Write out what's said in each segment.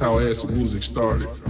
how acid music started.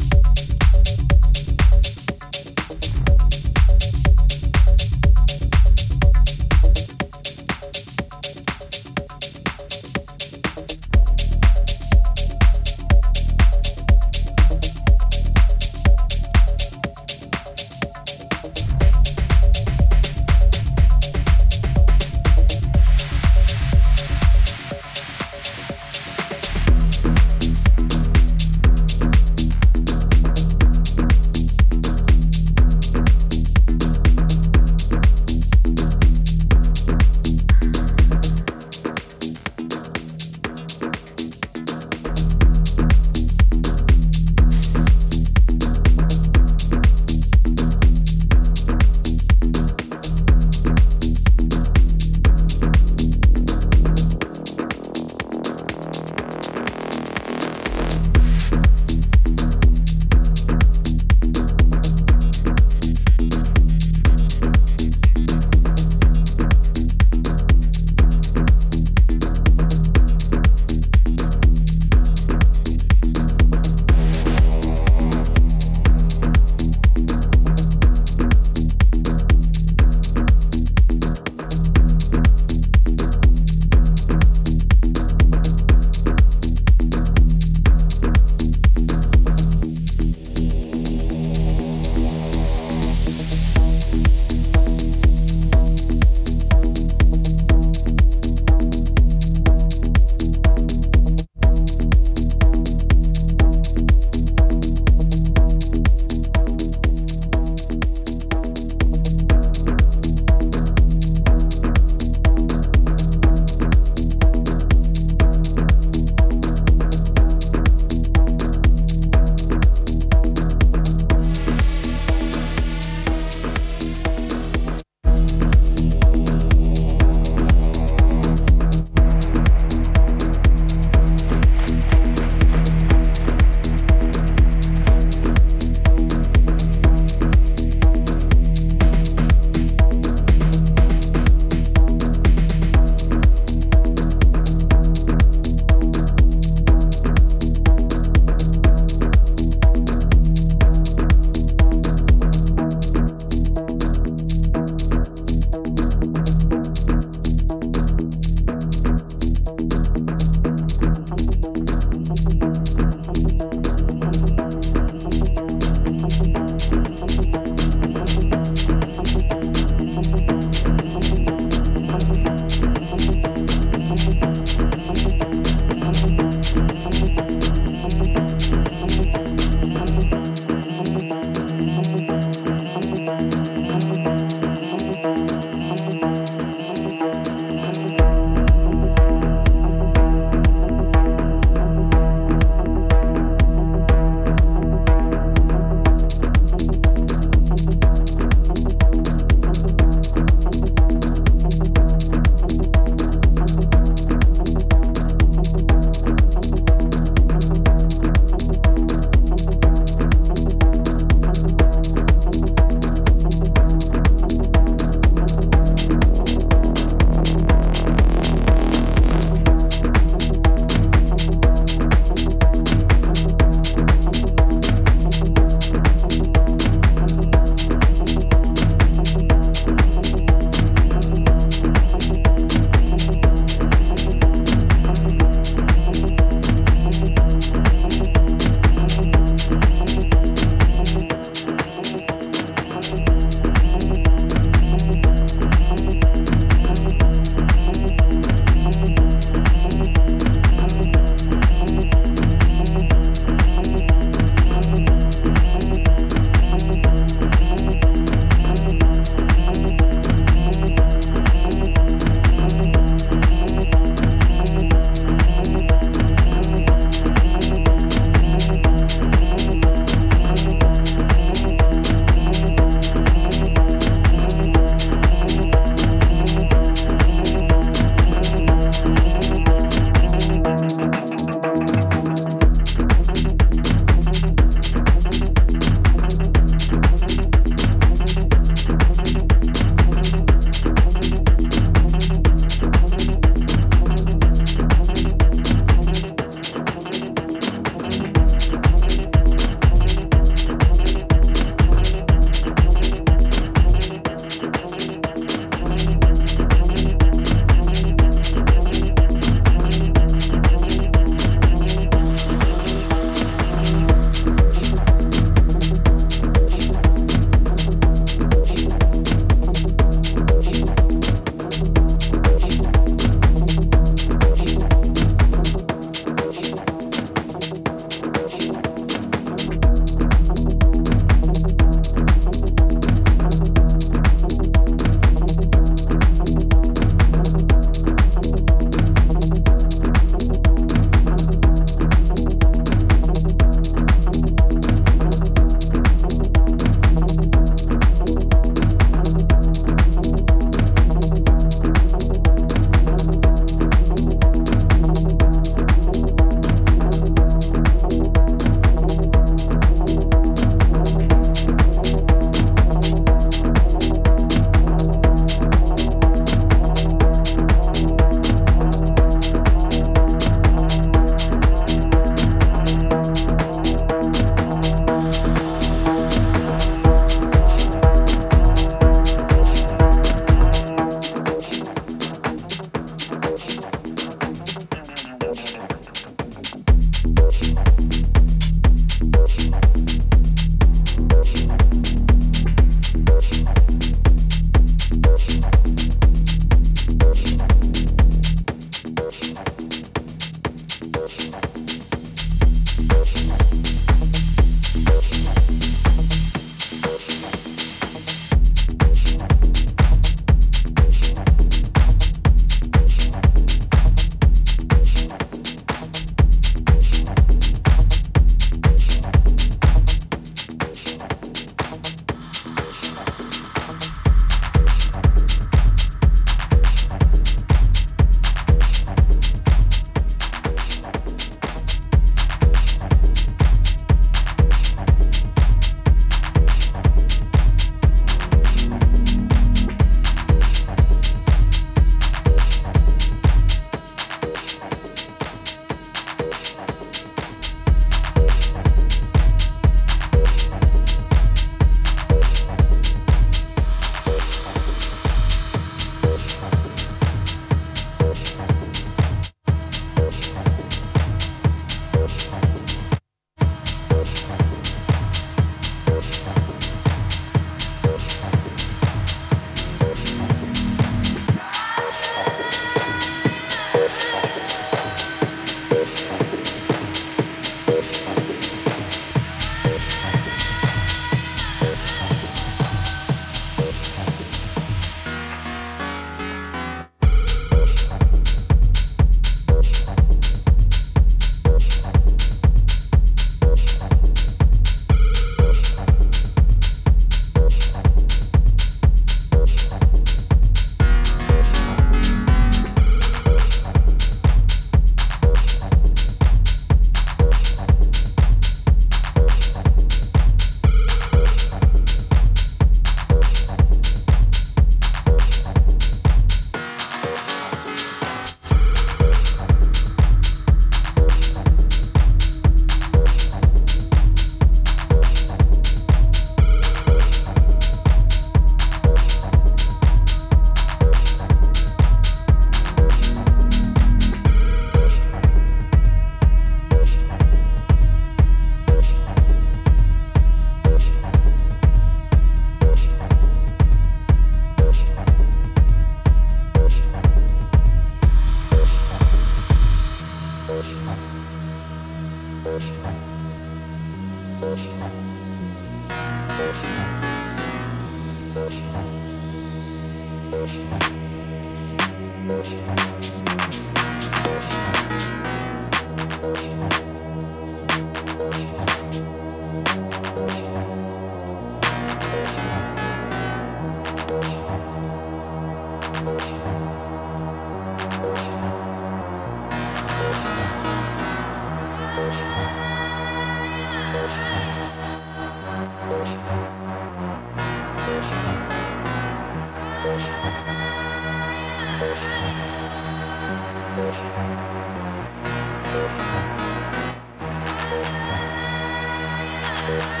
Yeah.